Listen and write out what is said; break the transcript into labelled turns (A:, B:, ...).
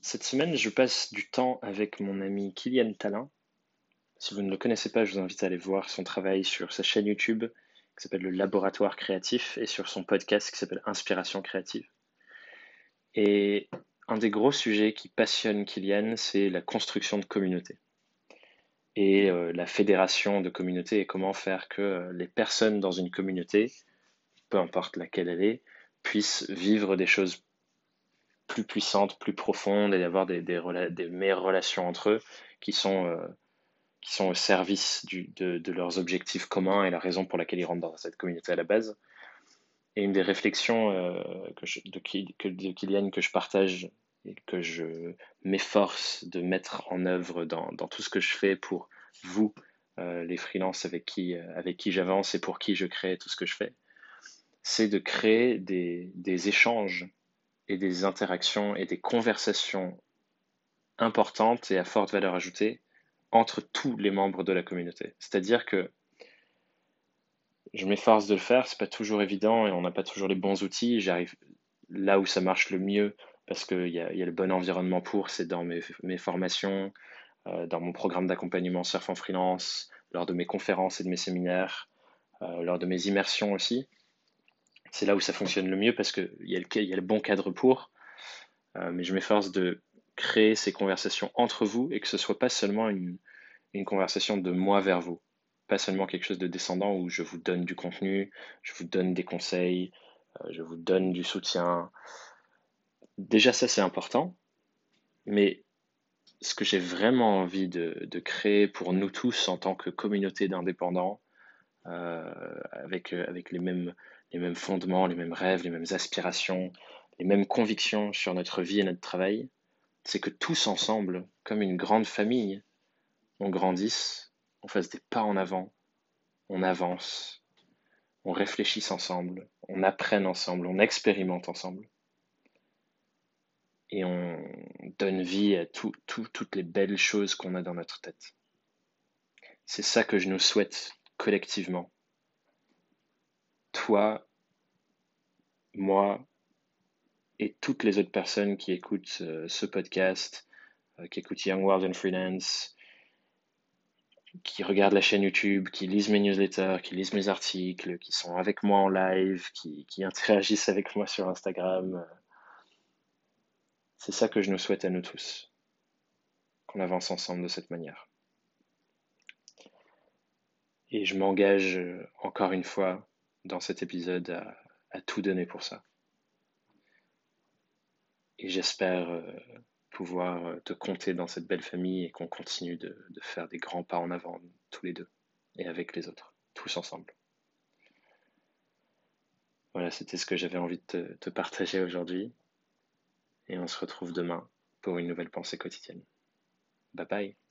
A: Cette semaine, je passe du temps avec mon ami Kylian Talin. Si vous ne le connaissez pas, je vous invite à aller voir son travail sur sa chaîne YouTube qui s'appelle Le Laboratoire Créatif et sur son podcast qui s'appelle Inspiration Créative. Et un des gros sujets qui passionne Kylian, c'est la construction de communautés et euh, la fédération de communautés et comment faire que euh, les personnes dans une communauté, peu importe laquelle elle est, puissent vivre des choses plus puissantes, plus profondes et avoir des, meilleures relations entre eux qui sont, euh, au service de, leurs objectifs communs et la raison pour laquelle ils rentrent dans cette communauté à la base. Et une des réflexions de, que, de Kylian que je partage et que je m'efforce de mettre en œuvre dans, tout ce que je fais pour vous, euh, les freelances avec qui, euh, j'avance et pour qui je crée tout ce que je fais, c'est de créer des échanges et des interactions et des conversations importantes et à forte valeur ajoutée entre tous les membres de la communauté. C'est-à-dire que je m'efforce de le faire, c'est pas toujours évident et on n'a pas toujours les bons outils. J'arrive là où ça marche le mieux parce qu'il y a, le bon environnement pour, c'est dans mes, mes, formations, euh, dans mon programme d'accompagnement Surf en freelance, lors de mes conférences et de mes séminaires, euh, lors de mes immersions aussi. C'est là où ça fonctionne le mieux parce qu'il y, a le, bon cadre pour. Euh, mais je m'efforce de créer ces conversations entre vous et que ce soit pas seulement une, conversation de moi vers vous, pas seulement quelque chose de descendant où je vous donne du contenu, je vous donne des conseils, je vous donne du soutien, déjà ça c'est important, mais ce que j'ai vraiment envie de, créer pour nous tous en tant que communauté d'indépendants, euh, avec, euh, avec les, mêmes, les mêmes fondements, les mêmes rêves, les mêmes aspirations, les mêmes convictions sur notre vie et notre travail, c'est que tous ensemble, comme une grande famille, on grandisse, on fasse des pas en avant, on avance, on réfléchisse ensemble, on apprenne ensemble, on expérimente ensemble et on donne vie à toutes les belles choses qu'on a dans notre tête. C'est ça que je nous souhaite collectivement. Toi, moi et toutes les autres personnes qui écoutent euh, ce podcast, euh, qui écoutent Young World and Freelance, qui regardent la chaîne YouTube, qui lisent mes newsletters, qui lisent mes articles, qui sont avec moi en live, qui, interagissent avec moi sur Instagram, euh, c'est ça que je nous souhaite à nous tous, qu'on avance ensemble de cette manière. Et je m'engage euh, encore une fois dans cet épisode à, tout donner pour ça. Et j'espère euh, pouvoir euh, te compter dans cette belle famille et qu'on continue de, faire des grands pas en avant tous les deux et avec les autres, tous ensemble. Voilà, c'était ce que j'avais envie de te partager aujourd'hui et on se retrouve demain pour une nouvelle pensée quotidienne. Bye bye